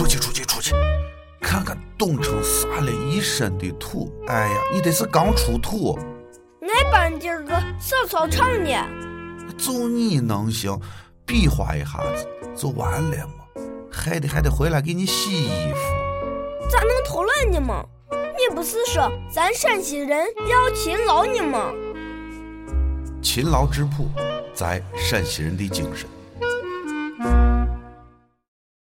出去出去出去。看看冻成撒了一身的土哎呀你得是刚出土。俺班今儿个上操场呢就你能行比划一下子就完了嘛。还得还得回来给你洗衣服。咋能偷懒呢嘛你不是说咱陕西人要勤劳呢吗？勤劳质朴在陕西人的精神。